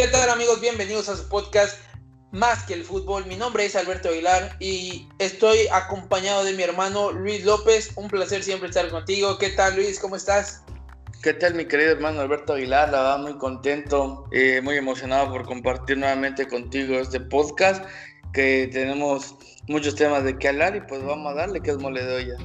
¿Qué tal amigos? Bienvenidos a su podcast Más que el fútbol. Mi nombre es Alberto Aguilar y estoy acompañado de mi hermano Luis López. Un placer siempre estar contigo. ¿Qué tal Luis? ¿Cómo estás? ¿Qué tal mi querido hermano Alberto Aguilar? La verdad muy contento, eh, muy emocionado por compartir nuevamente contigo este podcast que tenemos muchos temas de qué hablar y pues vamos a darle que es mole de olla.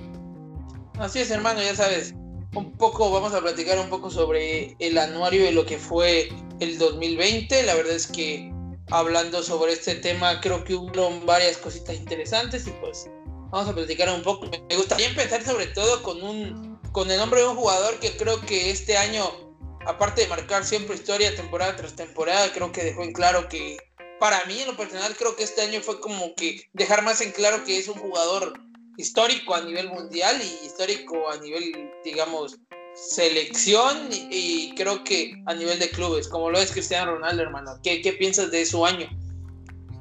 Así es hermano, ya sabes, un poco, vamos a platicar un poco sobre el anuario de lo que fue el 2020. La verdad es que hablando sobre este tema creo que hubo varias cositas interesantes y pues vamos a platicar un poco. Me gustaría empezar sobre todo con un con el nombre de un jugador que creo que este año, aparte de marcar siempre historia temporada tras temporada, creo que dejó en claro que para mí en lo personal creo que este año fue como que dejar más en claro que es un jugador histórico a nivel mundial y histórico a nivel, digamos, selección y, creo que a nivel de clubes, como lo es Cristiano Ronaldo, hermano. ¿Qué, ¿Qué, piensas de su año?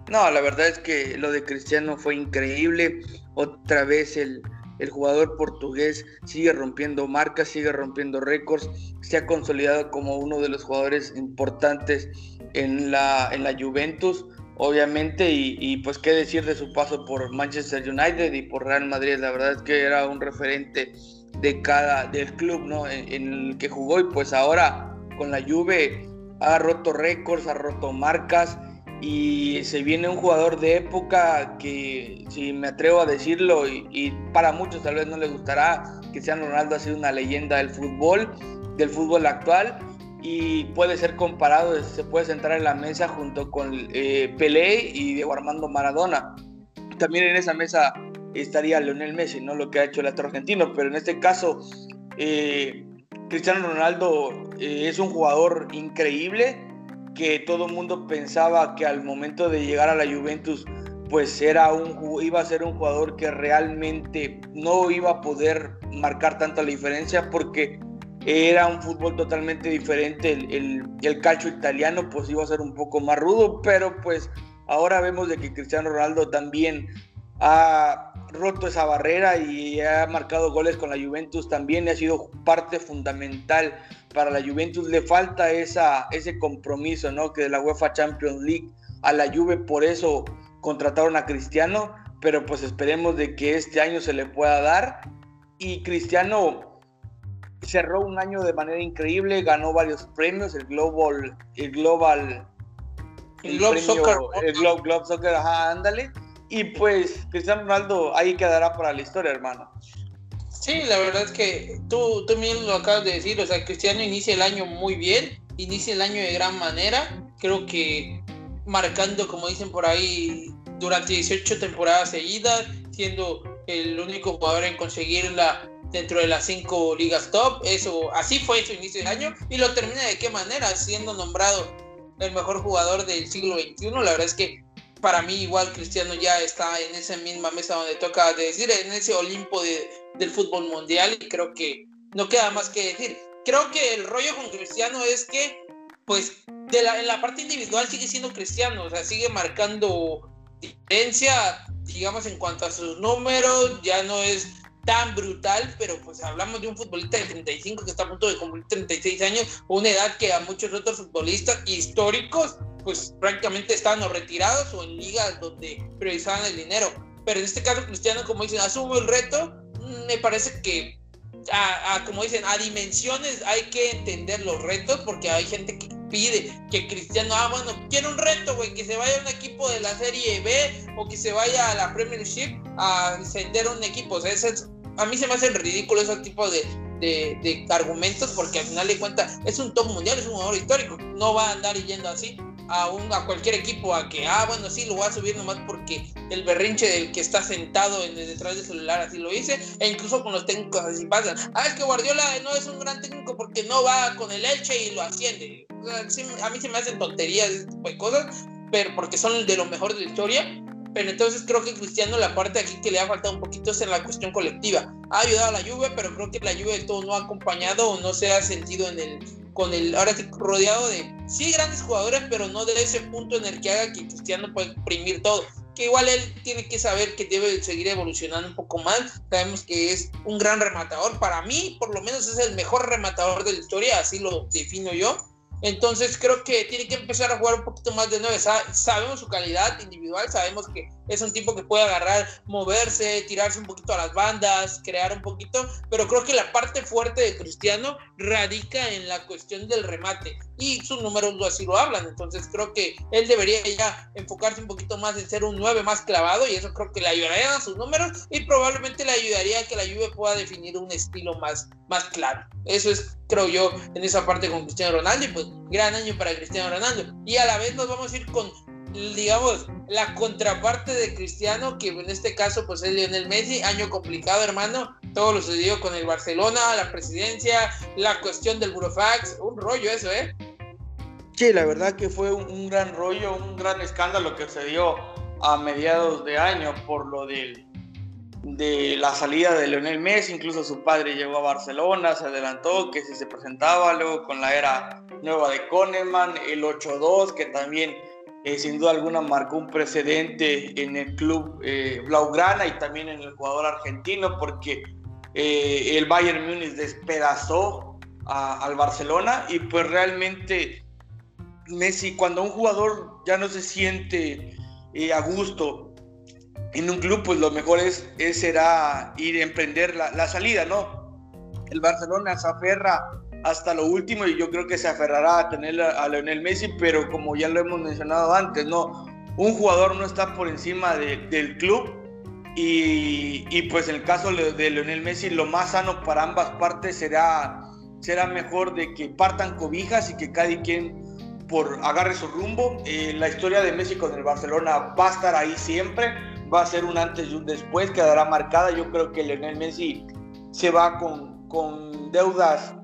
No, la verdad es que lo de Cristiano fue increíble. Otra vez el, el jugador portugués sigue rompiendo marcas, sigue rompiendo récords, se ha consolidado como uno de los jugadores importantes en la, en la Juventus obviamente, y, pues qué decir de su paso por Manchester United y por Real Madrid, la verdad es que era un referente de cada, del club ¿no? en, el que jugó y pues ahora con la Juve ha roto récords, ha roto marcas y se viene un jugador de época que si me atrevo a decirlo y, para muchos tal vez no les gustará, Cristiano Ronaldo ha sido una leyenda del fútbol, del fútbol actual y puede ser comparado, se puede sentar en la mesa junto con eh, Pelé y Diego Armando Maradona. También en esa mesa estaría Lionel Messi, ¿no? Lo que ha hecho el astro argentino, pero en este caso eh, Cristiano Ronaldo eh, es un jugador increíble que todo el mundo pensaba que al momento de llegar a la Juventus pues era un, iba a ser un jugador que realmente no iba a poder marcar tanta la diferencia porque era un fútbol totalmente diferente. El, el, calcio italiano pues iba a ser un poco más rudo, pero pues ahora vemos de que Cristiano Ronaldo también ha roto esa barrera y ha marcado goles con la Juventus también ha sido parte fundamental para la Juventus. Le falta esa, ese compromiso, ¿no? Que de la UEFA Champions League a la Juve, por eso contrataron a Cristiano, pero pues esperemos de que este año se le pueda dar. Y Cristiano cerró un año de manera increíble, ganó varios premios, el Global, el Global, el, Globe Soccer, el Globe, Soccer, ajá, ándale. Y pues Cristiano Ronaldo ahí quedará para la historia, hermano. Sí, la verdad es que tú, tú mismo lo acabas de decir, o sea, Cristiano inicia el año muy bien, inicia el año de gran manera, creo que marcando, como dicen por ahí, durante 18 temporadas seguidas, siendo el único jugador en conseguir la dentro de las cinco ligas top. Eso, así fue su inicio de año y lo termina de qué manera, siendo nombrado el mejor jugador del siglo XXI. La verdad es que para mí igual Cristiano ya está en esa misma mesa donde toca decir, en ese Olimpo del fútbol mundial y creo que no queda más que decir. Creo que el rollo con Cristiano es que, pues, de la, en la parte individual sigue siendo Cristiano, o sea, sigue marcando diferencia, digamos, en cuanto a sus números, ya no es tan brutal, pero pues hablamos de un futbolista de 35 que está a punto de cumplir 36 años, una edad que a muchos otros futbolistas históricos pues prácticamente estaban o retirados o en ligas donde priorizaban el dinero. Pero en este caso Cristiano, como dicen, asumo el reto, mm, me parece que a, como dicen, a dimensiones hay que entender los retos porque hay gente que pide que Cristiano, ah, bueno, quiere un reto, güey, que se vaya a un equipo de la Serie B o que se vaya a la Premiership a encender un equipo. O sea, es, a mí se me hacen ridículos ese tipo de, de, argumentos porque al final de cuentas es un top mundial, es un jugador histórico. No va a andar yendo así a, un, a cualquier equipo a que, ah, bueno, sí, lo voy a subir nomás porque el berrinche del que está sentado en, detrás del celular así lo hice. E incluso con los técnicos así pasan. Ah, es que Guardiola no es un gran técnico porque no va con el Elche y lo asciende. a mí se me hacen tonterías ese de cosas pero porque son de lo mejor de la historia, pero entonces creo que Cristiano la parte aquí que le ha faltado un poquito es en la cuestión colectiva. Ha ayudado a la Juve, pero creo que la Juve de todo no ha acompañado o no se ha sentido en el con el ahora sí rodeado de sí grandes jugadores, pero no de ese punto en el que haga que Cristiano pueda imprimir todo. Que igual él tiene que saber que debe seguir evolucionando un poco más. Sabemos que es un gran rematador. Para mí, por lo menos, es el mejor rematador de la historia, así lo defino yo entonces creo que tiene que empezar a jugar un poquito más de nueve. Sabemos su calidad individual, sabemos que es un tipo que puede agarrar, moverse, tirarse un poquito a las bandas, crear un poquito, pero creo que la parte fuerte de Cristiano radica en la cuestión del remate y sus números así lo hablan. Entonces creo que él debería ya enfocarse un poquito más en ser un 9 más clavado y eso creo que le ayudaría a sus números y probablemente le ayudaría a que la lluvia pueda definir un estilo más, más claro. Eso es, creo yo, en esa parte con Cristiano Ronaldo y pues gran año para Cristiano Ronaldo. Y a la vez nos vamos a ir con, digamos, la contraparte de Cristiano, que en este caso pues es Lionel Messi, año complicado hermano, todo lo sucedió con el Barcelona, la presidencia, la cuestión del Burofax, un rollo eso, ¿eh? Sí, la verdad que fue un, gran rollo, un gran escándalo que se dio a mediados de año por lo del de la salida de Leonel Messi, incluso su padre llegó a Barcelona, se adelantó que si se presentaba luego con la era nueva de Koneman, el 8-2 que también eh, sin duda alguna marcó un precedente en el club eh, Blaugrana y también en el jugador argentino porque eh, el Bayern Múnich despedazó al Barcelona y pues realmente Messi cuando un jugador ya no se siente a gusto en un club, pues lo mejor es, será ir a emprender la, salida, ¿no? El Barcelona se aferra hasta lo último y yo creo que se aferrará a tener a, Leonel Messi, pero como ya lo hemos mencionado antes, ¿no? Un jugador no está por encima del club y, y, pues el caso de Leonel Messi, lo más sano para ambas partes será, será mejor de que partan cobijas y que cada quien por agarre su rumbo. Eh, la historia de Messi con el Barcelona va a estar ahí siempre va a ser un antes y un después, quedará marcada. Yo creo que Lionel Messi se va con, con deudas,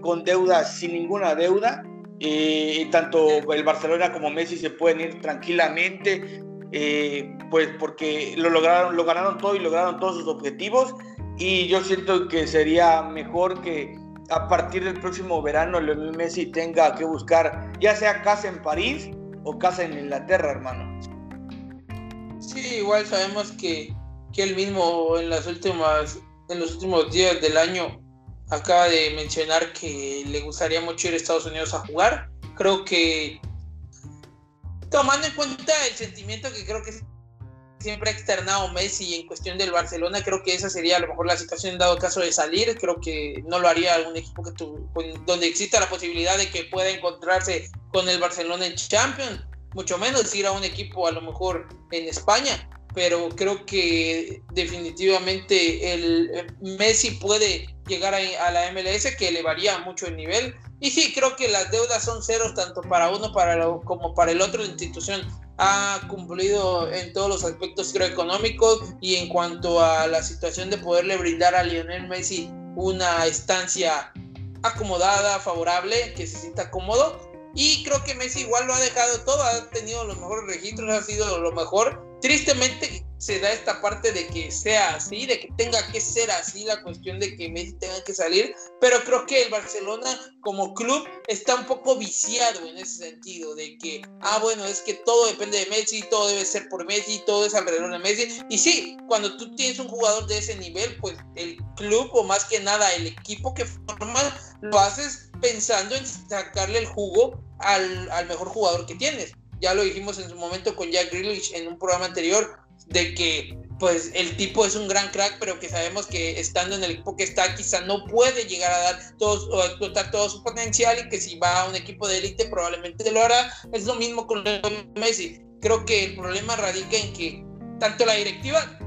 con deudas sin ninguna deuda. Eh, tanto el Barcelona como Messi se pueden ir tranquilamente, eh, pues porque lo lograron, lo ganaron todo y lograron todos sus objetivos. Y yo siento que sería mejor que a partir del próximo verano Lionel Messi tenga que buscar ya sea casa en París o casa en Inglaterra, hermano. Sí, igual sabemos que, que él mismo en las últimas, en los últimos días del año acaba de mencionar que le gustaría mucho ir a Estados Unidos a jugar. Creo que tomando en cuenta el sentimiento que creo que siempre ha externado Messi en cuestión del Barcelona, creo que esa sería a lo mejor la situación en dado caso de salir. Creo que no lo haría algún equipo que donde exista la posibilidad de que pueda encontrarse con el Barcelona en Champions mucho menos ir a un equipo a lo mejor en España, pero creo que definitivamente el Messi puede llegar a, la MLS que elevaría mucho el nivel. Y sí, creo que las deudas son ceros tanto para uno para como para el otro. La institución ha cumplido en todos los aspectos creo económicos y en cuanto a la situación de poderle brindar a Lionel Messi una estancia acomodada, favorable, que se sienta cómodo y creo que Messi igual lo ha dejado todo, ha tenido los mejores registros, ha sido lo mejor. Tristemente se da esta parte de que sea así, de que tenga que ser así la cuestión de que Messi tenga que salir, pero creo que el Barcelona como club está un poco viciado en ese sentido, de que, ah, bueno, es que todo depende de Messi, todo debe ser por Messi, todo es alrededor de Messi. Y sí, cuando tú tienes un jugador de ese nivel, pues el club o más que nada el equipo que forma lo haces pensando en sacarle el jugo al, al mejor jugador que tienes. Ya lo dijimos en su momento con Jack Grealish en un programa anterior, de que pues el tipo es un gran crack, pero que sabemos que estando en el equipo que está quizá no puede llegar a dar todos o explotar todo su potencial y que si va a un equipo de élite probablemente lo hará. Es lo mismo con Messi. Creo que el problema radica en que tanto la directiva,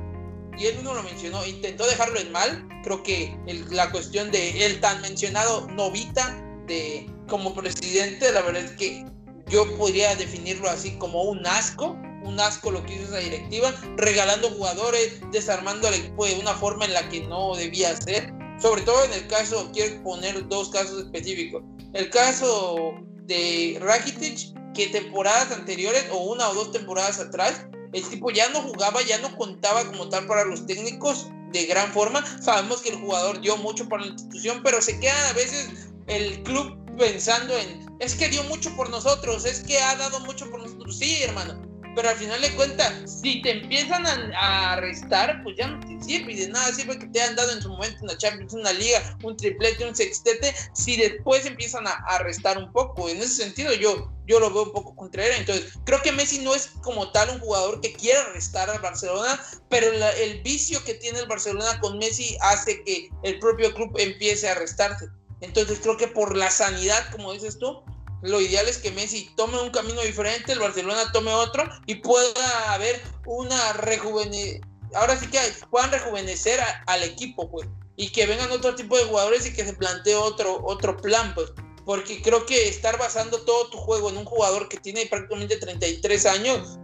y él mismo lo mencionó, intentó dejarlo en mal. Creo que la cuestión de él tan mencionado Novita de como presidente, la verdad es que yo podría definirlo así como un asco un asco lo que hizo esa directiva, regalando jugadores, desarmando al equipo de una forma en la que no debía ser. Sobre todo en el caso, quiero poner dos casos específicos. El caso de Rakitic, que temporadas anteriores o una o dos temporadas atrás, el tipo ya no jugaba, ya no contaba como tal para los técnicos de gran forma. Sabemos que el jugador dio mucho para la institución, pero se queda a veces el club pensando en, es que dio mucho por nosotros, es que ha dado mucho por nosotros. Sí, hermano, pero al final de cuentas, si te empiezan a, arrestar, pues ya no te sirve y de nada sirve que te hayan dado en su momento una Champions, una liga, un triplete, un sextete, si después empiezan a, arrestar un poco. En ese sentido, yo, yo lo veo un poco contrario. Entonces, creo que Messi no es como tal un jugador que quiera arrestar al Barcelona, pero el vicio que tiene el Barcelona con Messi hace que el propio club empiece a arrestarse. Entonces, creo que por la sanidad, como dices tú, lo ideal es que Messi tome un camino diferente, el Barcelona tome otro y pueda haber una rejuvenecimiento. Ahora sí que puedan rejuvenecer al equipo, pues, y que vengan otro tipo de jugadores y que se plantee otro, otro plan, pues, porque creo que estar basando todo tu juego en un jugador que tiene prácticamente 33 años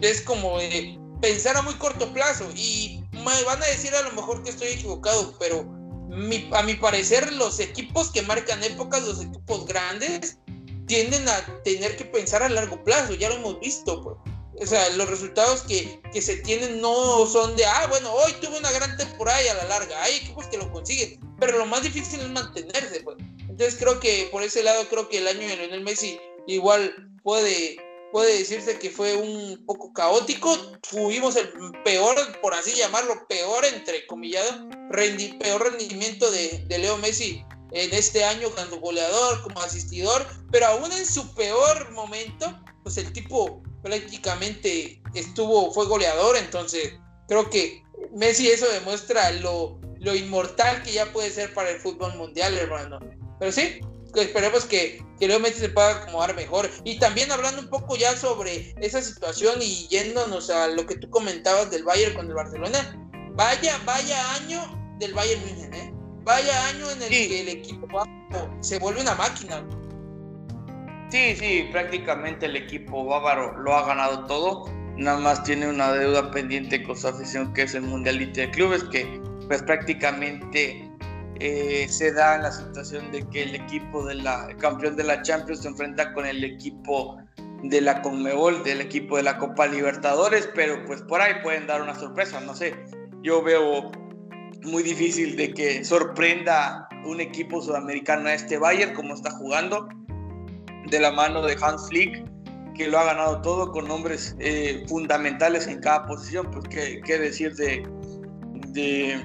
es como pensar a muy corto plazo. Y me van a decir a lo mejor que estoy equivocado, pero a mi parecer los equipos que marcan épocas, los equipos grandes, tienden a tener que pensar a largo plazo, ya lo hemos visto, pues. O sea, los resultados que, se tienen no son de, ah, bueno, hoy tuve una gran temporada y a la larga, hay equipos que lo consiguen, pero lo más difícil es mantenerse, pues. Entonces creo que por ese lado, creo que el año de Lionel Messi igual puede, puede decirse que fue un poco caótico, tuvimos el peor, por así llamarlo, peor, entre comillado, rendi peor rendimiento de, de Leo Messi en este año como goleador, como asistidor, pero aún en su peor momento, pues el tipo prácticamente estuvo, fue goleador, entonces creo que Messi eso demuestra lo, lo inmortal que ya puede ser para el fútbol mundial, hermano. Pero sí, esperemos que, que Leo Messi se pueda acomodar mejor. Y también hablando un poco ya sobre esa situación y yéndonos a lo que tú comentabas del Bayern con el Barcelona, vaya, vaya año del Bayern München, ¿eh? Vaya año en el que el equipo se vuelve una máquina. Sí, sí, prácticamente el equipo bávaro lo ha ganado todo. Nada más tiene una deuda pendiente con su afición que es el Mundialito de Clubes, que pues prácticamente eh, se da en la situación de que el equipo de la campeón de la Champions se enfrenta con el equipo de la Conmebol, del equipo de la Copa Libertadores, pero pues por ahí pueden dar una sorpresa, no sé. Yo veo muy difícil de que sorprenda un equipo sudamericano a este Bayern como está jugando, de la mano de Hans Flick, que lo ha ganado todo con nombres eh, fundamentales en cada posición, pues qué, decir de, de,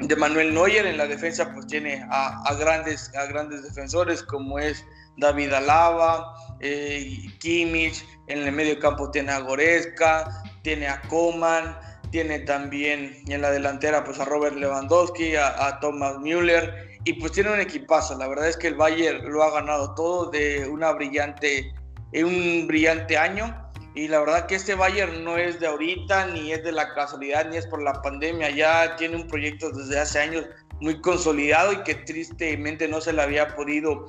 de, Manuel Neuer en la defensa, pues tiene a, grandes, a grandes defensores como es David Alaba, eh, Kimmich, en el medio campo tiene a Goretzka, tiene a Coman, tiene también en la delantera pues a Robert Lewandowski, a, Thomas Müller y pues tiene un equipazo. La verdad es que el Bayern lo ha ganado todo de una brillante, un brillante año. Y la verdad que este Bayern no es de ahorita, ni es de la casualidad, ni es por la pandemia. Ya tiene un proyecto desde hace años muy consolidado y que tristemente no se le había podido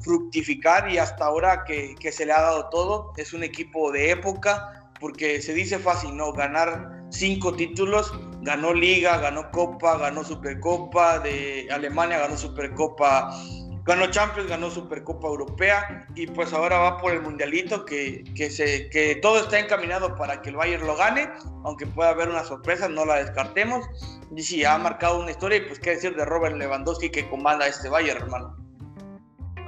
fructificar y hasta ahora que, que se le ha dado todo. Es un equipo de época, porque se dice fácil, ¿no? Ganar cinco títulos, ganó Liga, ganó Copa, ganó Supercopa de Alemania, ganó Supercopa, ganó Champions, ganó Supercopa Europea y pues ahora va por el Mundialito que, que, se, que todo está encaminado para que el Bayern lo gane, aunque pueda haber una sorpresa, no la descartemos. Y sí, ha marcado una historia y pues qué decir de Robert Lewandowski que comanda este Bayern, hermano.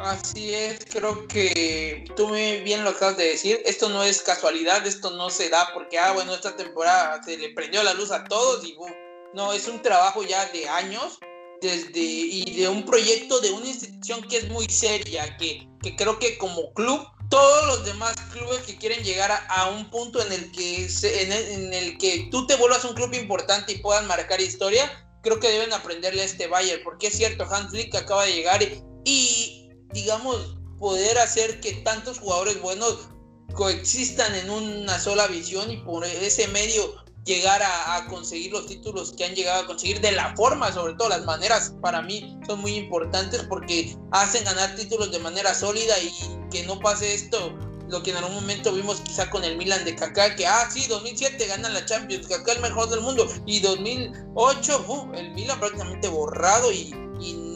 Así es, creo que tú bien lo acabas de decir. Esto no es casualidad, esto no se da porque, ah, bueno, esta temporada se le prendió la luz a todos y No, es un trabajo ya de años desde y de un proyecto de una institución que es muy seria, que, que creo que como club, todos los demás clubes que quieren llegar a, un punto en el, que el, en el que tú te vuelvas un club importante y puedan marcar historia, creo que deben aprenderle a este Bayern, porque es cierto, Hans Flick acaba de llegar y digamos, poder hacer que tantos jugadores buenos coexistan en una sola visión y por ese medio llegar a, conseguir los títulos que han llegado a conseguir de la forma, sobre todo las maneras para mí son muy importantes porque hacen ganar títulos de manera sólida y que no pase esto lo que en algún momento vimos quizá con el Milan de Kaká que ah sí 2007 ganan la Champions Kaká el mejor del mundo y 2008 el Milan prácticamente borrado y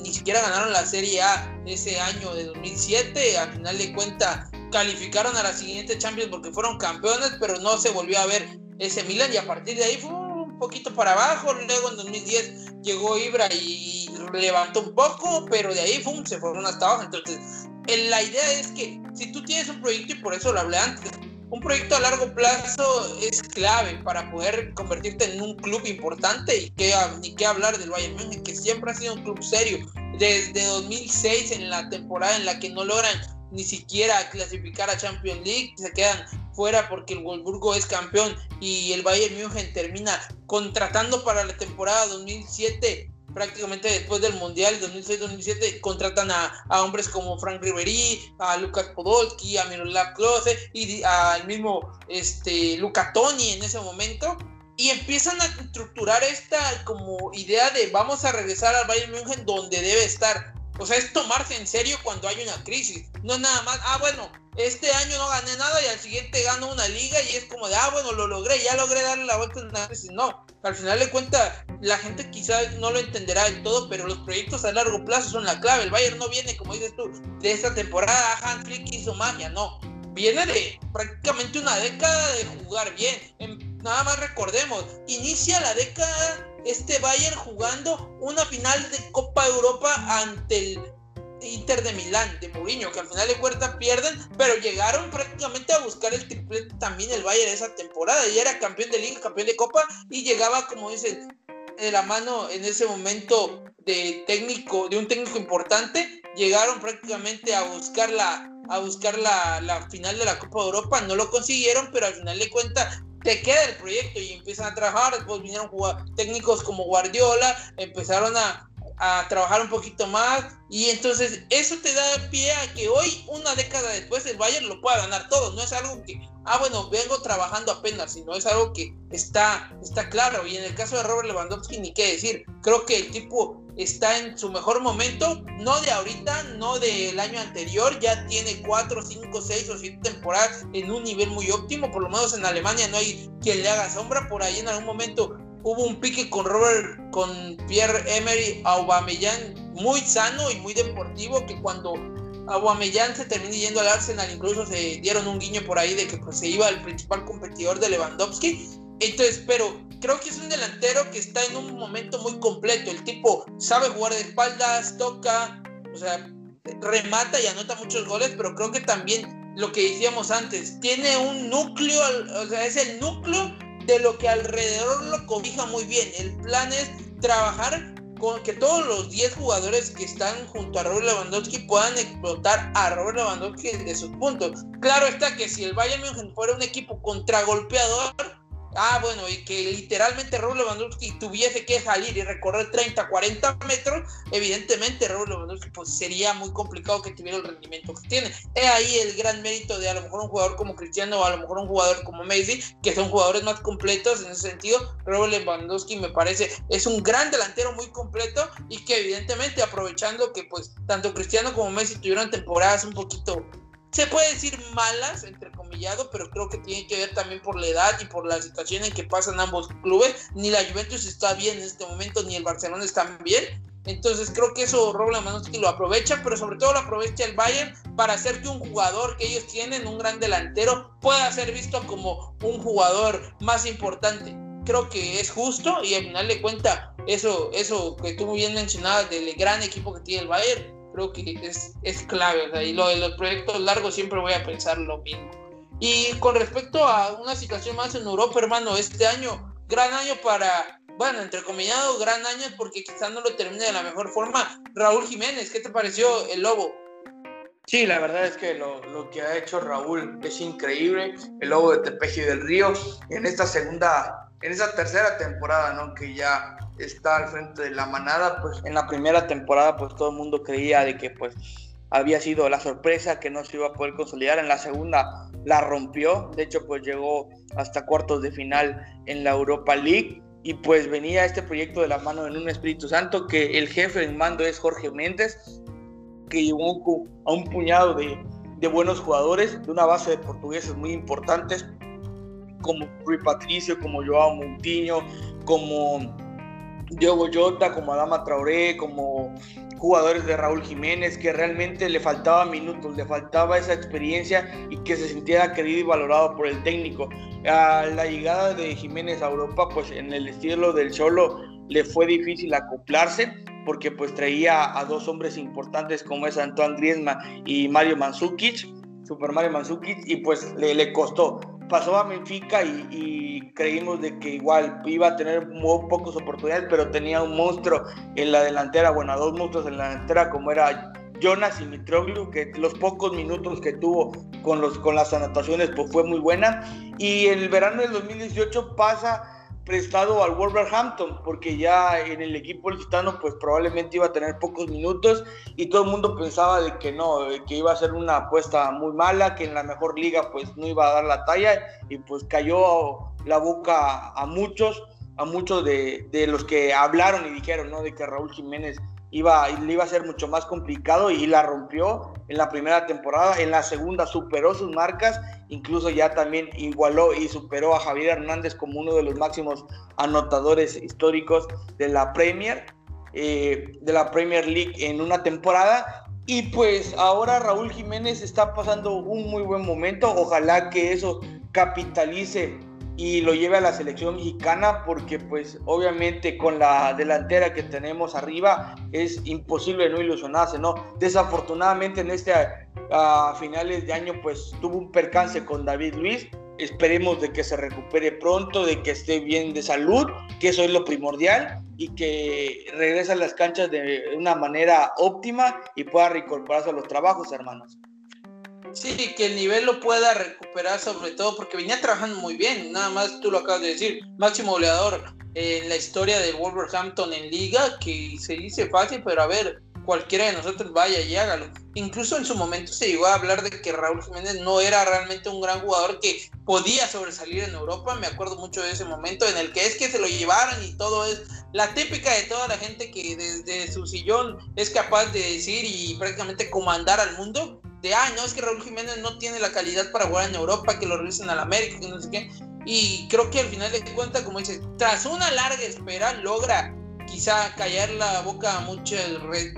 ni siquiera ganaron la Serie A ese año de 2007. Al final de cuentas, calificaron a la siguiente Champions porque fueron campeones, pero no se volvió a ver ese Milan y a partir de ahí fue poquito para abajo. Luego en 2010 llegó Ibra y levantó un poco, pero de ahí se fueron hasta abajo. Entonces, la idea es que si tú tienes un proyecto, y por eso lo hablé antes, un proyecto a largo plazo es clave para poder convertirte en un club importante y que ni qué hablar del Bayern Múnich, que siempre ha sido un club serio. Desde 2006, en la temporada en la que no logran ni siquiera clasificar a Champions League, se quedan fuera porque el Wolfsburgo es campeón y el Bayern München termina contratando para la temporada 2007 prácticamente después del Mundial 2006-2007 contratan a, hombres como Frank Ribery, a Lucas Podolski, a Miroslav Klose y al mismo este, Luca Toni en ese momento y empiezan a estructurar esta como idea de vamos a regresar al Bayern München donde debe estar o sea, es tomarse en serio cuando hay una crisis. No es nada más, ah, bueno, este año no gané nada y al siguiente gano una liga y es como de, ah, bueno, lo logré, ya logré darle la vuelta a. No, al final de cuentas, la gente quizás no lo entenderá del todo, pero los proyectos a largo plazo son la clave. El Bayern no viene, como dices tú, de esta temporada, Hans Flick hizo magia, no. Viene de prácticamente una década de jugar bien. nada más recordemos, inicia la década este Bayern jugando una final de Copa Europa ante el Inter de Milán, de Mourinho, que al final de cuentas pierden, pero llegaron prácticamente a buscar el triplete también el Bayern esa temporada. Y era campeón de liga, campeón de copa, y llegaba, como dicen, de la mano en ese momento de técnico, de un técnico importante, llegaron prácticamente a buscar la, a buscar la, la final de la Copa de Europa, no lo consiguieron, pero al final de cuentas te queda el proyecto y empiezan a trabajar, después vinieron técnicos como Guardiola, empezaron a, trabajar un poquito más. Y entonces eso te da pie a que hoy, una década después, el Bayern lo pueda ganar todo, no es algo que, ah bueno, vengo trabajando apenas, sino es algo que está, está claro. Y en el caso de Robert Lewandowski ni qué decir, creo que el tipo está en su mejor momento, no de ahorita, no del año anterior, ya tiene 4, 5, 6 o 7 temporadas en un nivel muy óptimo, por lo menos en Alemania no hay quien le haga sombra, por ahí en algún momento hubo un pique con Robert, con Pierre Emery Aubameyang muy sano y muy deportivo, que cuando Aubameyang se terminó yendo al Arsenal, incluso se dieron un guiño por ahí de que pues, se iba el principal competidor de Lewandowski, entonces, pero creo que es un delantero que está en un momento muy completo. El tipo sabe jugar de espaldas, toca, o sea, remata y anota muchos goles, pero creo que también lo que decíamos antes, tiene un núcleo, o sea, es el núcleo de lo que alrededor lo cobija muy bien. El plan es trabajar con que todos los 10 jugadores que están junto a Robert Lewandowski puedan explotar a Robert Lewandowski de sus puntos. Claro está que si el Bayern München fuera un equipo contragolpeador, Ah, bueno, y que literalmente Raúl Lewandowski tuviese que salir y recorrer 30, 40 metros, evidentemente Raúl Lewandowski pues sería muy complicado que tuviera el rendimiento que tiene. Es ahí el gran mérito de a lo mejor un jugador como Cristiano o a lo mejor un jugador como Messi, que son jugadores más completos en ese sentido. Raúl Lewandowski me parece es un gran delantero muy completo y que evidentemente aprovechando que pues tanto Cristiano como Messi tuvieron temporadas un poquito se puede decir malas, entre comillado, pero creo que tiene que ver también por la edad y por la situación en que pasan ambos clubes. Ni la Juventus está bien en este momento, ni el Barcelona está bien. Entonces creo que eso Robert Lewandowski lo aprovecha, pero sobre todo lo aprovecha el Bayern para hacer que un jugador que ellos tienen, un gran delantero, pueda ser visto como un jugador más importante. Creo que es justo y al final de cuenta eso, eso que tú muy bien mencionabas del gran equipo que tiene el Bayern, creo que es, es clave. O sea, y lo de los proyectos largos siempre voy a pensar lo mismo. Y con respecto a una situación más en Europa, hermano, este año, gran año para, bueno, entre comillado, gran año porque quizás no lo termine de la mejor forma. Raúl Jiménez, ¿qué te pareció el Lobo? Sí, la verdad es que lo, lo, que ha hecho Raúl es increíble. El Lobo de Tepeji del Río en esta segunda, en esta tercera temporada, ¿no? Que ya está al frente de la manada, pues en la primera temporada pues todo el mundo creía de que pues había sido la sorpresa que no se iba a poder consolidar, en la segunda la rompió, de hecho pues llegó hasta cuartos de final en la Europa League. Y pues venía este proyecto de la mano en un Espíritu Santo que el jefe en mando es Jorge Méndez, que llevó a un puñado de, de buenos jugadores, de una base de portugueses muy importantes, como Rui Patricio, como Joao Moutinho, como Diogo Jota, como Adama Traoré, como jugadores de Raúl Jiménez, que realmente le faltaba minutos, le faltaba esa experiencia y que se sintiera querido y valorado por el técnico. A la llegada de Jiménez a Europa, pues en el estilo del Cholo le fue difícil acoplarse porque pues traía a dos hombres importantes como es Antoine Griezmann y Mario Mandzukic, Super Mario Mandzukic, y pues le costó pasó a Benfica y, creímos de que igual iba a tener muy pocas oportunidades, pero tenía un monstruo en la delantera, bueno, dos monstruos en la delantera como era Jonas y Mitroglou, que los pocos minutos que tuvo con, los, con las anotaciones pues fue muy buena. Y el verano del 2018 pasa prestado al Wolverhampton porque ya en el equipo licitano pues probablemente iba a tener pocos minutos y todo el mundo pensaba de que no, que iba a ser una apuesta muy mala, que en la mejor liga pues no iba a dar la talla y pues cayó la boca a muchos, a muchos de, de los que hablaron y dijeron, ¿no? De que Raúl Jiménez iba, le iba a ser mucho más complicado y la rompió en la primera temporada. En la segunda superó sus marcas, incluso ya también igualó y superó a Javier Hernández como uno de los máximos anotadores históricos de la Premier, eh, de la Premier League en una temporada. Y pues ahora Raúl Jiménez está pasando un muy buen momento. Ojalá que eso capitalice y lo lleve a la selección mexicana porque pues obviamente con la delantera que tenemos arriba es imposible no ilusionarse, ¿no? Desafortunadamente en este a finales de año pues tuvo un percance con David Luis, esperemos de que se recupere pronto, de que esté bien de salud, que eso es lo primordial y que regrese a las canchas de una manera óptima y pueda reincorporarse a los trabajos, hermanos. Sí, que el nivel lo pueda recuperar sobre todo porque venía trabajando muy bien, nada más tú lo acabas de decir, máximo goleador en la historia del Wolverhampton en liga, que se dice fácil, pero a ver, cualquiera de nosotros vaya y hágalo. Incluso en su momento se llegó a hablar de que Raúl Jiménez no era realmente un gran jugador que podía sobresalir en Europa, me acuerdo mucho de ese momento en el que es que se lo llevaron y todo es la típica de toda la gente que desde su sillón es capaz de decir y prácticamente comandar al mundo de, ay, no, es que Raúl Jiménez no tiene la calidad para jugar en Europa, que lo revisen al América, que no sé qué. Y creo que al final de cuentas, como dices, tras una larga espera, logra quizá callar la boca a muchos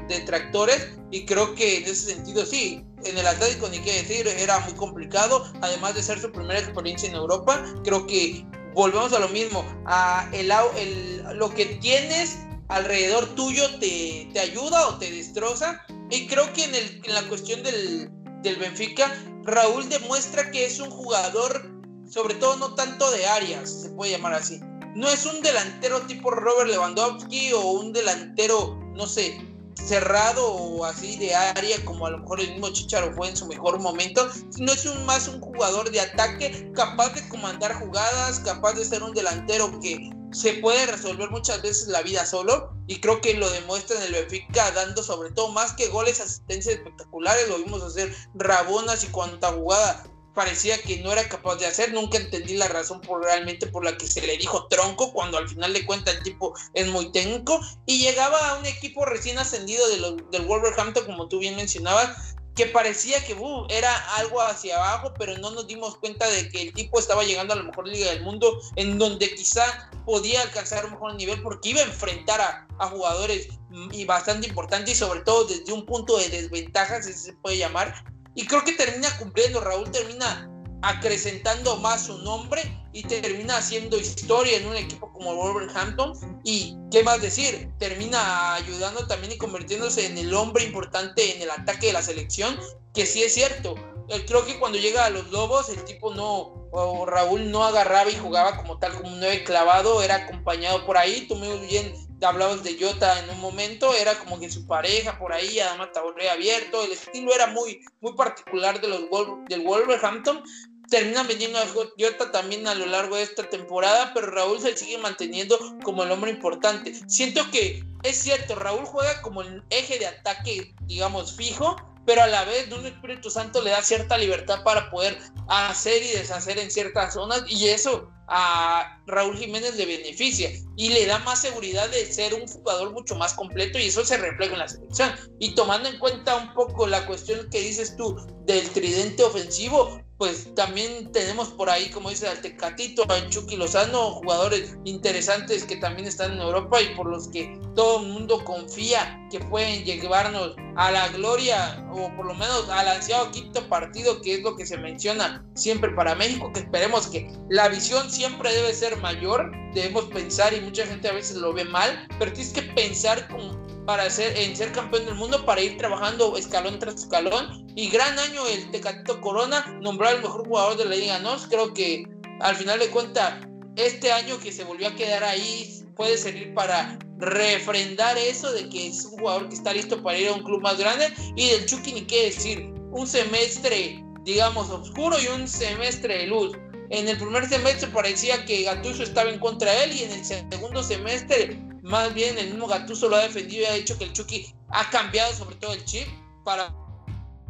detractores y creo que en ese sentido sí, en el Atlético ni qué decir, era muy complicado, además de ser su primera experiencia en Europa, creo que volvemos a lo mismo, a el, el, lo que tienes alrededor tuyo te, te ayuda o te destroza y creo que en, el, en la cuestión del, del, Benfica, Raúl demuestra que es un jugador, sobre todo no tanto de áreas, se puede llamar así. No es un delantero tipo Robert Lewandowski o un delantero, no sé, cerrado o así de área como a lo mejor el mismo Chicharo fue en su mejor momento, sino es un, más un jugador de ataque capaz de comandar jugadas, capaz de ser un delantero que se puede resolver muchas veces la vida solo y creo que lo demuestra en el Benfica dando sobre todo más que goles, asistencias espectaculares, lo vimos hacer rabonas y cuanta jugada parecía que no era capaz de hacer, nunca entendí la razón realmente por la que se le dijo tronco cuando al final de cuentas el tipo es muy técnico y llegaba a un equipo recién ascendido de del Wolverhampton como tú bien mencionabas que parecía que uh, era algo hacia abajo, pero no nos dimos cuenta de que el tipo estaba llegando a la mejor liga del mundo, en donde quizá podía alcanzar un mejor nivel porque iba a enfrentar a, a jugadores mm, y bastante importantes y sobre todo desde un punto de desventaja, si se puede llamar. Y creo que termina cumpliendo, Raúl termina acrecentando más su nombre y termina haciendo historia en un equipo como Wolverhampton y qué más decir, termina ayudando también y convirtiéndose en el hombre importante en el ataque de la selección, que sí es cierto. Eh, creo que cuando llega a los Lobos el tipo no, o Raúl no agarraba y jugaba como tal como un nueve clavado, era acompañado por ahí, tú muy bien hablabas de Jota en un momento, era como que su pareja por ahí, además Taboré abierto, el estilo era muy, muy particular de los del Wolverhampton, terminan vendiendo a Jota también a lo largo de esta temporada, pero Raúl se sigue manteniendo como el hombre importante. Siento que es cierto, Raúl juega como el eje de ataque, digamos, fijo, pero a la vez de un Espíritu Santo le da cierta libertad para poder hacer y deshacer en ciertas zonas y eso a Raúl Jiménez le beneficia y le da más seguridad de ser un jugador mucho más completo y eso se refleja en la selección. Y tomando en cuenta un poco la cuestión que dices tú del tridente ofensivo, pues también tenemos por ahí, como dice al Tecatito, a Chucky Lozano, jugadores interesantes que también están en Europa y por los que todo el mundo confía que pueden llevarnos a la gloria o por lo menos al ansiado quinto partido, que es lo que se menciona siempre para México, que esperemos que la visión siempre debe ser mayor, debemos pensar y mucha gente a veces lo ve mal, pero tienes que pensar con, para ser, en ser campeón del mundo, para ir trabajando escalón tras escalón. Y gran año el Tecatito Corona, nombrar el mejor jugador de la Liga NOS. Creo que al final de cuentas, este año que se volvió a quedar ahí puede servir para refrendar eso de que es un jugador que está listo para ir a un club más grande. Y del Chucky, ni qué decir, un semestre, digamos, oscuro y un semestre de luz. En el primer semestre parecía que Gattuso estaba en contra de él y en el segundo semestre más bien el mismo Gatuso lo ha defendido y ha dicho que el Chucky ha cambiado sobre todo el chip para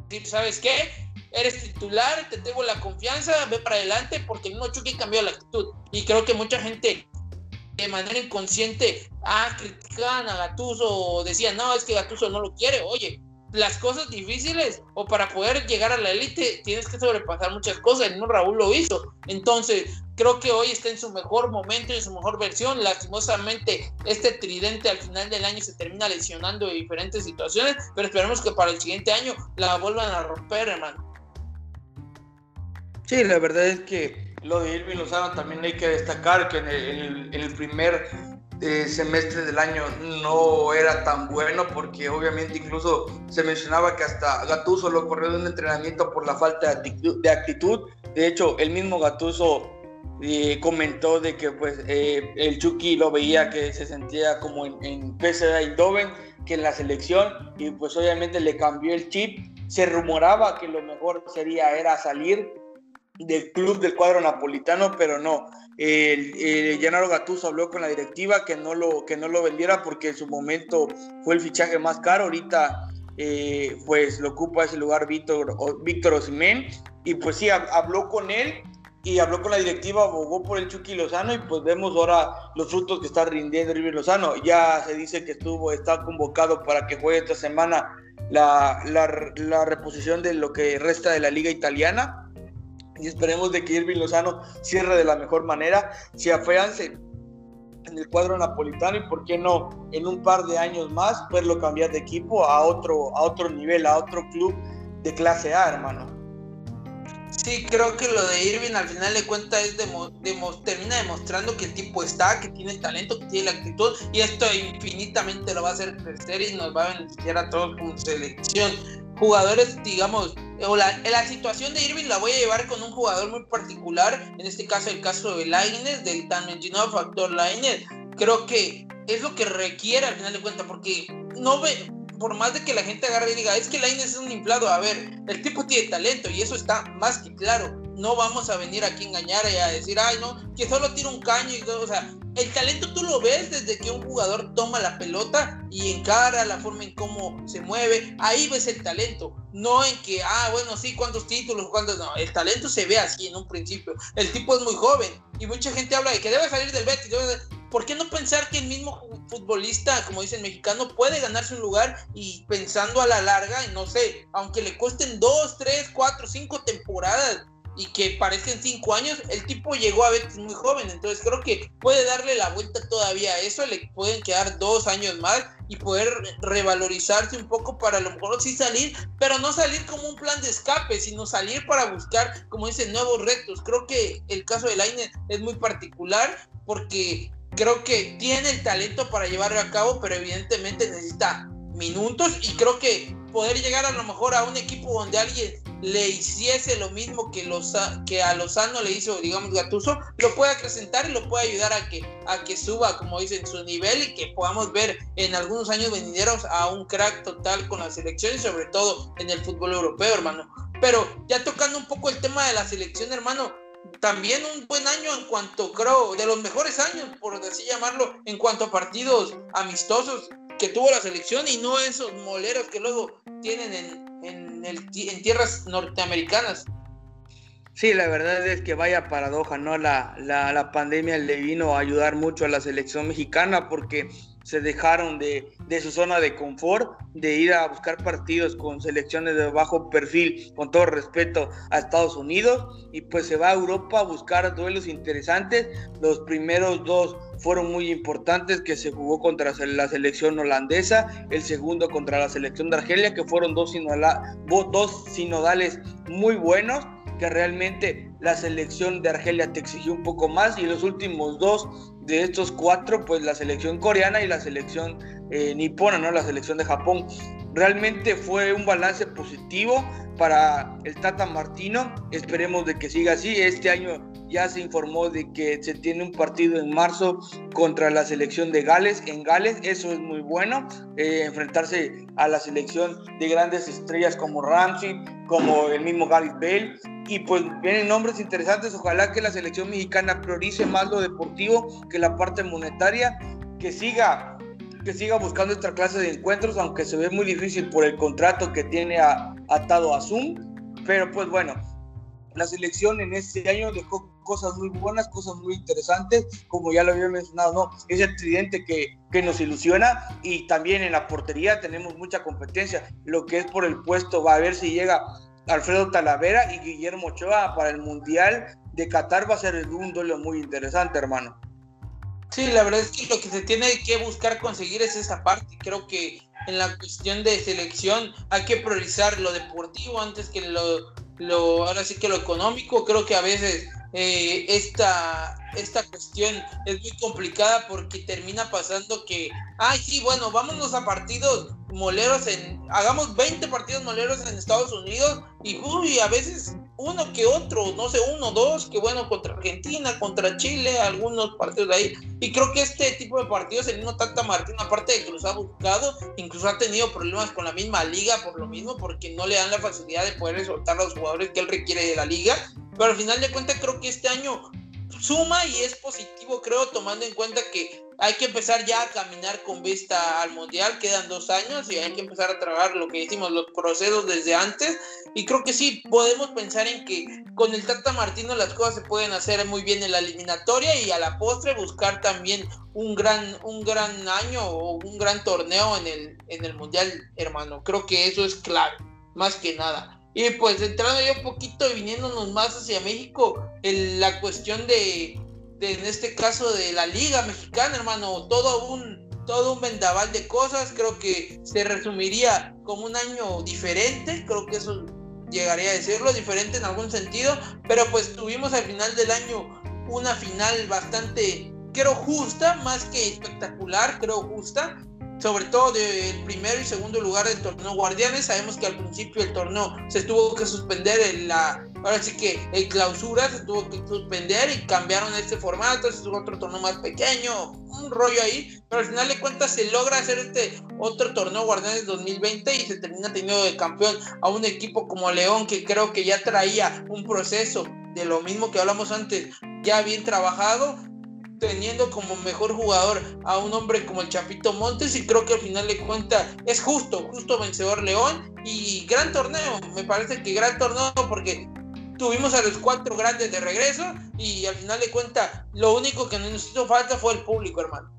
decir, ¿sabes qué? Eres titular, te tengo la confianza, ve para adelante, porque el mismo Chucky cambió la actitud. Y creo que mucha gente de manera inconsciente ah, criticaban a Gatuso o decían, no, es que Gatuso no lo quiere. Oye, las cosas difíciles o para poder llegar a la élite tienes que sobrepasar muchas cosas. El mismo Raúl lo hizo. Entonces, creo que hoy está en su mejor momento en su mejor versión. Lastimosamente, este tridente al final del año se termina lesionando en diferentes situaciones, pero esperemos que para el siguiente año la vuelvan a romper, hermano. Sí, la verdad es que lo de Irving Lozano también hay que destacar que en el primer eh, semestre del año no era tan bueno porque obviamente incluso se mencionaba que hasta Gatuso lo corrió de un entrenamiento por la falta de actitud. De hecho, el mismo Gatuso eh, comentó de que pues eh, el Chucky lo veía que se sentía como en, en PSV Eindhoven que en la selección y pues obviamente le cambió el chip. Se rumoraba que lo mejor sería era salir del club del cuadro napolitano, pero no el, el Gennaro habló con la directiva que no, lo, que no lo vendiera porque en su momento fue el fichaje más caro. Ahorita eh, pues lo ocupa ese lugar Víctor, Víctor Osimén y pues sí, habló con él y habló con la directiva, abogó por el Chucky Lozano y pues vemos ahora los frutos que está rindiendo River Lozano. Ya se dice que estuvo, está convocado para que juegue esta semana la, la, la reposición de lo que resta de la liga italiana y esperemos de que Irving Lozano cierre de la mejor manera, se afiance en el cuadro napolitano y por qué no en un par de años más poderlo cambiar de equipo a otro, a otro nivel, a otro club de clase A, hermano. Sí, creo que lo de Irving al final de cuentas es termina demostrando que el tipo está, que tiene talento, que tiene la actitud y esto infinitamente lo va a hacer crecer y nos va a beneficiar a todos como selección. Jugadores, digamos, o la, la, situación de Irving la voy a llevar con un jugador muy particular, en este caso el caso de Lainez, del tan mencionado factor Lainez, creo que es lo que requiere al final de cuentas, porque no ve, por más de que la gente agarre y diga, es que Lainez es un inflado, a ver, el tipo tiene talento y eso está más que claro, no vamos a venir aquí a engañar y a decir, ay, no, que solo tira un caño y todo. O sea, el talento tú lo ves desde que un jugador toma la pelota y encara la forma en cómo se mueve. Ahí ves el talento. No en que, ah, bueno, sí, cuántos títulos, cuántos. No, el talento se ve así en un principio. El tipo es muy joven y mucha gente habla de que debe salir del Betis. ¿Por qué no pensar que el mismo futbolista, como dice el mexicano, puede ganarse un lugar y pensando a la larga, no sé, aunque le cuesten dos, tres, cuatro, cinco temporadas, y que parezcan cinco años, el tipo llegó a Betis muy joven, entonces creo que puede darle la vuelta todavía a eso, le pueden quedar dos años más y poder revalorizarse un poco para a lo mejor sí salir, pero no salir como un plan de escape, sino salir para buscar, como dicen, nuevos retos. Creo que el caso de Laine es muy particular porque creo que tiene el talento para llevarlo a cabo, pero evidentemente necesita minutos y creo que poder llegar a lo mejor a un equipo donde alguien le hiciese lo mismo que, los, que a Lozano le hizo, digamos, Gatuso, lo puede acrecentar y lo puede ayudar a que, a que suba, como dicen, su nivel y que podamos ver en algunos años venideros a un crack total con la selección y sobre todo en el fútbol europeo, hermano. Pero ya tocando un poco el tema de la selección, hermano, también un buen año en cuanto, creo, de los mejores años, por así llamarlo, en cuanto a partidos amistosos que tuvo la selección y no esos moleros que luego tienen en, en, el, en tierras norteamericanas. Sí, la verdad es que vaya paradoja, ¿no? La, la, la, pandemia le vino a ayudar mucho a la selección mexicana porque se dejaron de, de, su zona de confort, de ir a buscar partidos con selecciones de bajo perfil, con todo respeto a Estados Unidos, y pues se va a Europa a buscar duelos interesantes. Los primeros dos fueron muy importantes, que se jugó contra la selección holandesa, el segundo contra la selección de Argelia, que fueron dos, dos sinodales muy buenos que realmente la selección de Argelia te exigió un poco más y los últimos dos de estos cuatro, pues la selección coreana y la selección eh, nipona, ¿no? La selección de Japón. Realmente fue un balance positivo para el Tata Martino. Esperemos de que siga así. Este año ya se informó de que se tiene un partido en marzo contra la selección de Gales en Gales. Eso es muy bueno. Eh, enfrentarse a la selección de grandes estrellas como Ramsey, como el mismo Gareth Bale. Y pues vienen nombres interesantes. Ojalá que la selección mexicana priorice más lo deportivo que la parte monetaria. Que siga que siga buscando esta clase de encuentros, aunque se ve muy difícil por el contrato que tiene atado a Zoom. Pero pues bueno, la selección en este año dejó cosas muy buenas, cosas muy interesantes, como ya lo había mencionado, ¿no? Es el tridente que, que nos ilusiona y también en la portería tenemos mucha competencia. Lo que es por el puesto va a ver si llega Alfredo Talavera y Guillermo Ochoa para el Mundial de Qatar va a ser un duelo muy interesante, hermano. Sí, la verdad es que lo que se tiene que buscar conseguir es esa parte. Creo que en la cuestión de selección hay que priorizar lo deportivo antes que lo, lo ahora sí que lo económico. Creo que a veces eh, esta, esta cuestión es muy complicada porque termina pasando que, ay, sí, bueno, vámonos a partidos moleros en, hagamos 20 partidos moleros en Estados Unidos y uy, a veces uno que otro, no sé, uno, dos, que bueno, contra Argentina, contra Chile, algunos partidos de ahí. Y creo que este tipo de partidos, el mismo Tata Martín, aparte de que los ha buscado, incluso ha tenido problemas con la misma liga por lo mismo, porque no le dan la facilidad de poder soltar a los jugadores que él requiere de la liga. Pero al final de cuentas creo que este año suma y es positivo, creo, tomando en cuenta que hay que empezar ya a caminar con vista al mundial, quedan dos años y hay que empezar a trabajar lo que decimos, los procesos desde antes. Y creo que sí, podemos pensar en que con el Tata Martino las cosas se pueden hacer muy bien en la eliminatoria y a la postre buscar también un gran, un gran año o un gran torneo en el, en el mundial, hermano. Creo que eso es clave, más que nada. Y pues entrando ya un poquito y viniéndonos más hacia México, la cuestión de, en este caso de la liga mexicana, hermano, todo un, todo un vendaval de cosas, creo que se resumiría como un año diferente, creo que eso llegaría a decirlo, diferente en algún sentido, pero pues tuvimos al final del año una final bastante, creo justa, más que espectacular, creo justa, sobre todo del primero y segundo lugar del torneo Guardianes. Sabemos que al principio el torneo se tuvo que suspender en la, ahora sí que en clausura se tuvo que suspender y cambiaron este formato, es otro torneo más pequeño, un rollo ahí, pero al final de cuentas se logra hacer este otro torneo Guardianes 2020 y se termina teniendo de campeón a un equipo como León que creo que ya traía un proceso de lo mismo que hablamos antes, ya bien trabajado teniendo como mejor jugador a un hombre como el Chapito Montes y creo que al final de cuentas es justo, justo vencedor León y gran torneo, me parece que gran torneo porque tuvimos a los cuatro grandes de regreso y al final de cuentas lo único que nos hizo falta fue el público, hermano.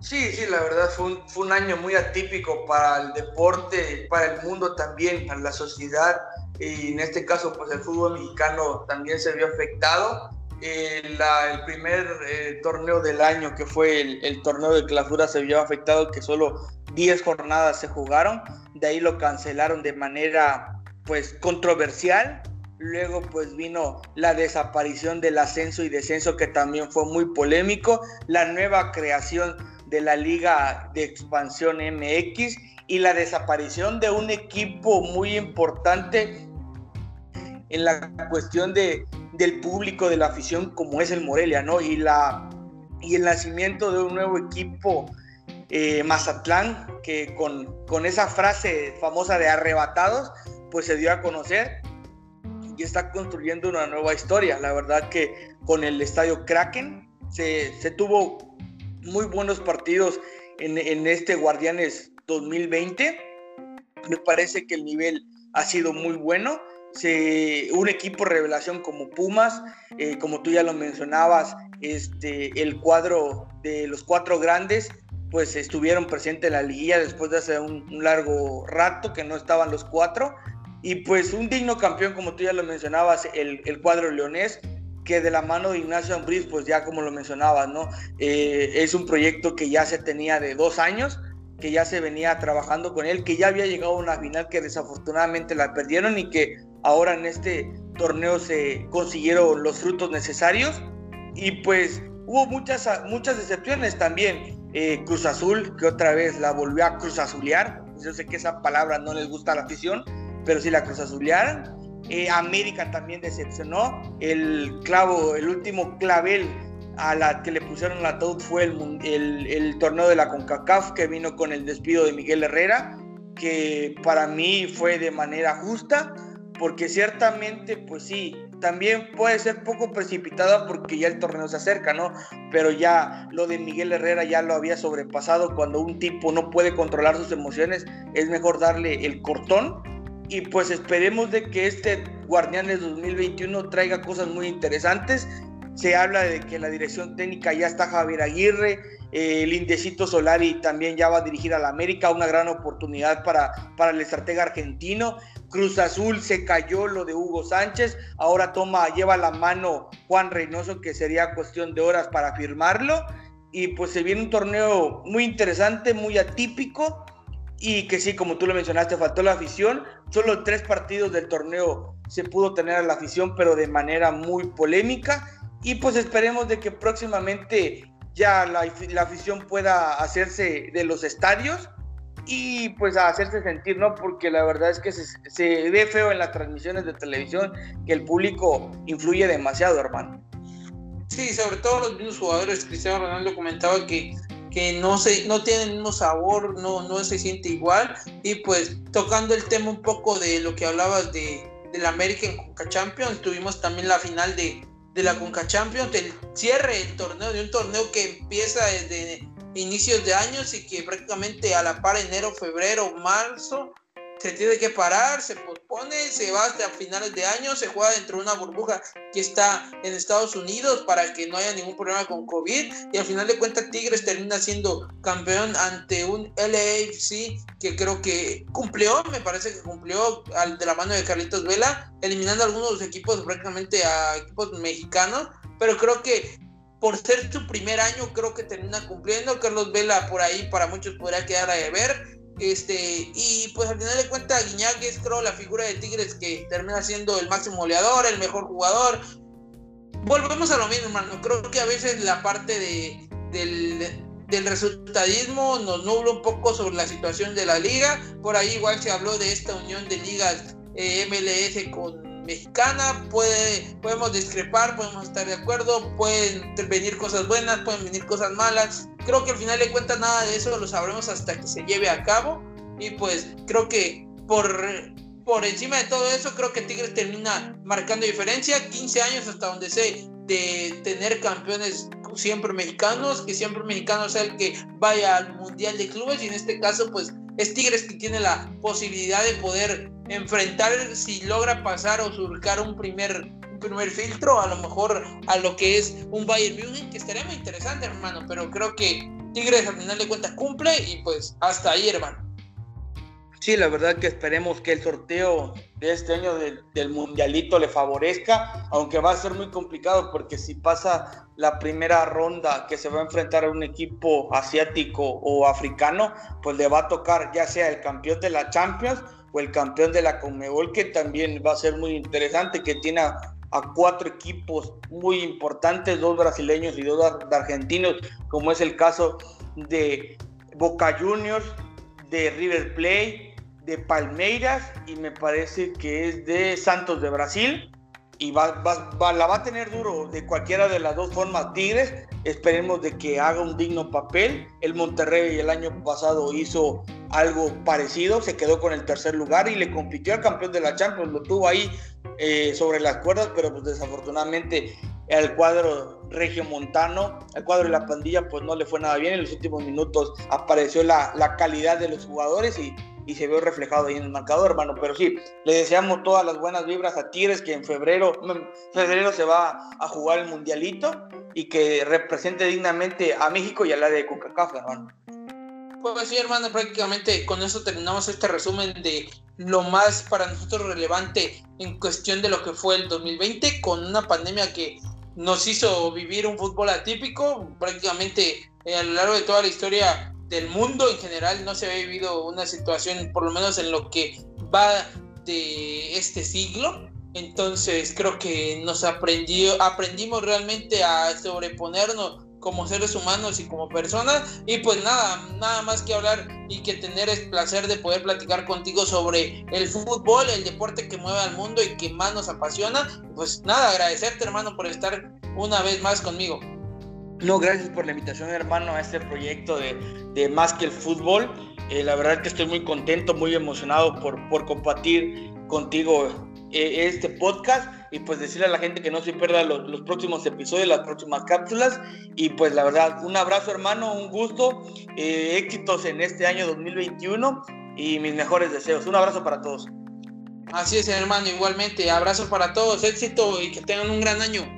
Sí, sí, la verdad fue un, fue un año muy atípico para el deporte, para el mundo también, para la sociedad y en este caso pues el fútbol mexicano también se vio afectado el primer eh, torneo del año, que fue el, torneo de clausura, se vio afectado, que solo 10 jornadas se jugaron. De ahí lo cancelaron de manera pues controversial. Luego pues vino la desaparición del ascenso y descenso que también fue muy polémico. La nueva creación de la Liga de Expansión MX y la desaparición de un equipo muy importante en la cuestión de, del público, de la afición, como es el Morelia, ¿no? Y, la, y el nacimiento de un nuevo equipo, eh, Mazatlán, que con, con esa frase famosa de arrebatados, pues se dio a conocer y está construyendo una nueva historia. La verdad que con el estadio Kraken se, se tuvo muy buenos partidos en, en, este Guardianes 2020. Me parece que el nivel ha sido muy bueno un equipo revelación como Pumas, eh, como tú ya lo mencionabas, este, el cuadro de los cuatro grandes pues estuvieron presentes en la liguilla después de hace un, largo rato que no estaban los cuatro. Y pues un digno campeón, como tú ya lo mencionabas, el, el cuadro leonés, que de la mano de Ignacio Ambriz, pues ya como lo mencionabas, ¿no? Eh, es un proyecto que ya se tenía de dos años, que ya se venía trabajando con él, que ya había llegado a una final que desafortunadamente la perdieron y que ahora en este torneo se consiguieron los frutos necesarios. Y pues hubo muchas, muchas decepciones también. Eh, Cruz Azul, que otra vez la volvió a Cruz Azulear. Yo sé que esa palabra no les gusta a la afición, pero sí la Cruz Azulearon. Eh, América también decepcionó. El clavo, el último clavel a la que le pusieron la TOD fue el, el, torneo de la CONCACAF que vino con el despido de Miguel Herrera, que para mí fue de manera justa, porque ciertamente, pues sí, también puede ser poco precipitada porque ya el torneo se acerca, ¿no? Pero ya lo de Miguel Herrera ya lo había sobrepasado. Cuando un tipo no puede controlar sus emociones, es mejor darle el cortón. Y pues esperemos de que este Guardianes 2021 traiga cosas muy interesantes se habla de que la dirección técnica ya está Javier Aguirre, eh, el Indecito Solari también ya va a dirigir a la América, una gran oportunidad para, para el estratega argentino. Cruz Azul se cayó lo de Hugo Sánchez, ahora toma, lleva la mano Juan Reynoso, que sería cuestión de horas para firmarlo. Y pues se viene un torneo muy interesante, muy atípico, y que sí, como tú lo mencionaste, faltó la afición. Solo tres partidos del torneo se pudo tener a la afición, pero de manera muy polémica y pues esperemos de que próximamente ya la, afición pueda hacerse de los estadios y pues hacerse sentir, ¿no? Porque la verdad es que se, ve feo en las transmisiones de televisión que el público influye demasiado, hermano. Sí, sobre todo los mismos jugadores, Cristiano Ronaldo comentaba que, que no, se, no tienen el mismo sabor, no, no se siente igual. Y pues tocando el tema un poco de lo que hablabas de, del American Conca Champions, tuvimos también la final de, de la Conca Champions, el cierre del torneo, de un torneo que empieza desde inicios de años y que prácticamente a la par enero, febrero, marzo se tiene que parar, se pospone, se va hasta finales de año, se juega dentro de una burbuja que está en Estados Unidos para que no haya ningún problema con COVID y al final de cuentas Tigres termina siendo campeón ante un LAFC que creo que cumplió, me parece que cumplió al, de la mano de Carlitos Vela, eliminando algunos equipos prácticamente a equipos mexicanos, pero creo que por ser su primer año creo que termina cumpliendo. Carlos Vela por ahí para muchos podría quedar a deber este, y pues al final de cuentas, Guiñac es creo la figura de Tigres que termina siendo el máximo goleador, el mejor jugador. Volvemos a lo mismo, hermano. Creo que a veces la parte de, del, del resultadismo nos nubla un poco sobre la situación de la liga. Por ahí igual se habló de esta unión de ligas eh, MLS con mexicana, puede, podemos discrepar, podemos estar de acuerdo, pueden venir cosas buenas, pueden venir cosas malas. Creo que al final de cuentas nada de eso lo sabremos hasta que se lleve a cabo. Y pues creo que por, por encima de todo eso, creo que Tigres termina marcando diferencia. 15 años hasta donde sé de tener campeones siempre mexicanos, que siempre mexicanos sea el que vaya al Mundial de Clubes y en este caso pues es Tigres que tiene la posibilidad de poder enfrentar si logra pasar o surcar un primer, primer filtro, a lo mejor a lo que es un Bayern Munich, que estaría muy interesante, hermano, pero creo que Tigres al final de cuentas cumple y pues hasta ahí, hermano. Sí, la verdad que esperemos que el sorteo de este año del, mundialito le favorezca, aunque va a ser muy complicado porque si pasa la primera ronda que se va a enfrentar a un equipo asiático o africano, pues le va a tocar ya sea el campeón de la Champions o el campeón de la Conmebol, que también va a ser muy interesante, que tiene a, cuatro equipos muy importantes, dos brasileños y dos argentinos, como es el caso de Boca Juniors, de River Plate, de Palmeiras y me parece que es de Santos de Brasil. Y va, la va a tener duro de cualquiera de las dos formas Tigres. Esperemos de que haga un digno papel. El Monterrey el año pasado hizo algo parecido, se quedó con el tercer lugar y le compitió al campeón de la Champions. Lo tuvo ahí eh, sobre las cuerdas, pero pues desafortunadamente el cuadro regio montano, el cuadro de la pandilla, pues no le fue nada bien. En los últimos minutos apareció la, la calidad de los jugadores y y se ve reflejado ahí en el marcador, hermano. Pero sí, le deseamos todas las buenas vibras a Tigres, que en febrero, febrero se va a jugar el Mundialito y que represente dignamente a México y a la de CONCACAF, hermano. Pues sí, hermano, prácticamente con eso terminamos este resumen de lo más para nosotros relevante en cuestión de lo que fue el 2020, con una pandemia que nos hizo vivir un fútbol atípico, prácticamente eh, a lo largo de toda la historia del mundo en general no se había vivido una situación, por lo menos en lo que va de este siglo. Entonces creo que nos aprendió, aprendimos realmente a sobreponernos como seres humanos y como personas. Y pues nada, nada más que hablar y que tener el placer de poder platicar contigo sobre el fútbol, el deporte que mueve al mundo y que más nos apasiona. Pues nada, agradecerte hermano por estar una vez más conmigo. No, gracias por la invitación hermano a este proyecto de, de Más que el Fútbol. Eh, la verdad que estoy muy contento, muy emocionado por, por compartir contigo eh, este podcast y pues decirle a la gente que no se pierda los, próximos episodios, las próximas cápsulas. Y pues la verdad, un abrazo hermano, un gusto, eh, éxitos en este año 2021 y mis mejores deseos. Un abrazo para todos. Así es hermano, igualmente, abrazo para todos, éxito y que tengan un gran año.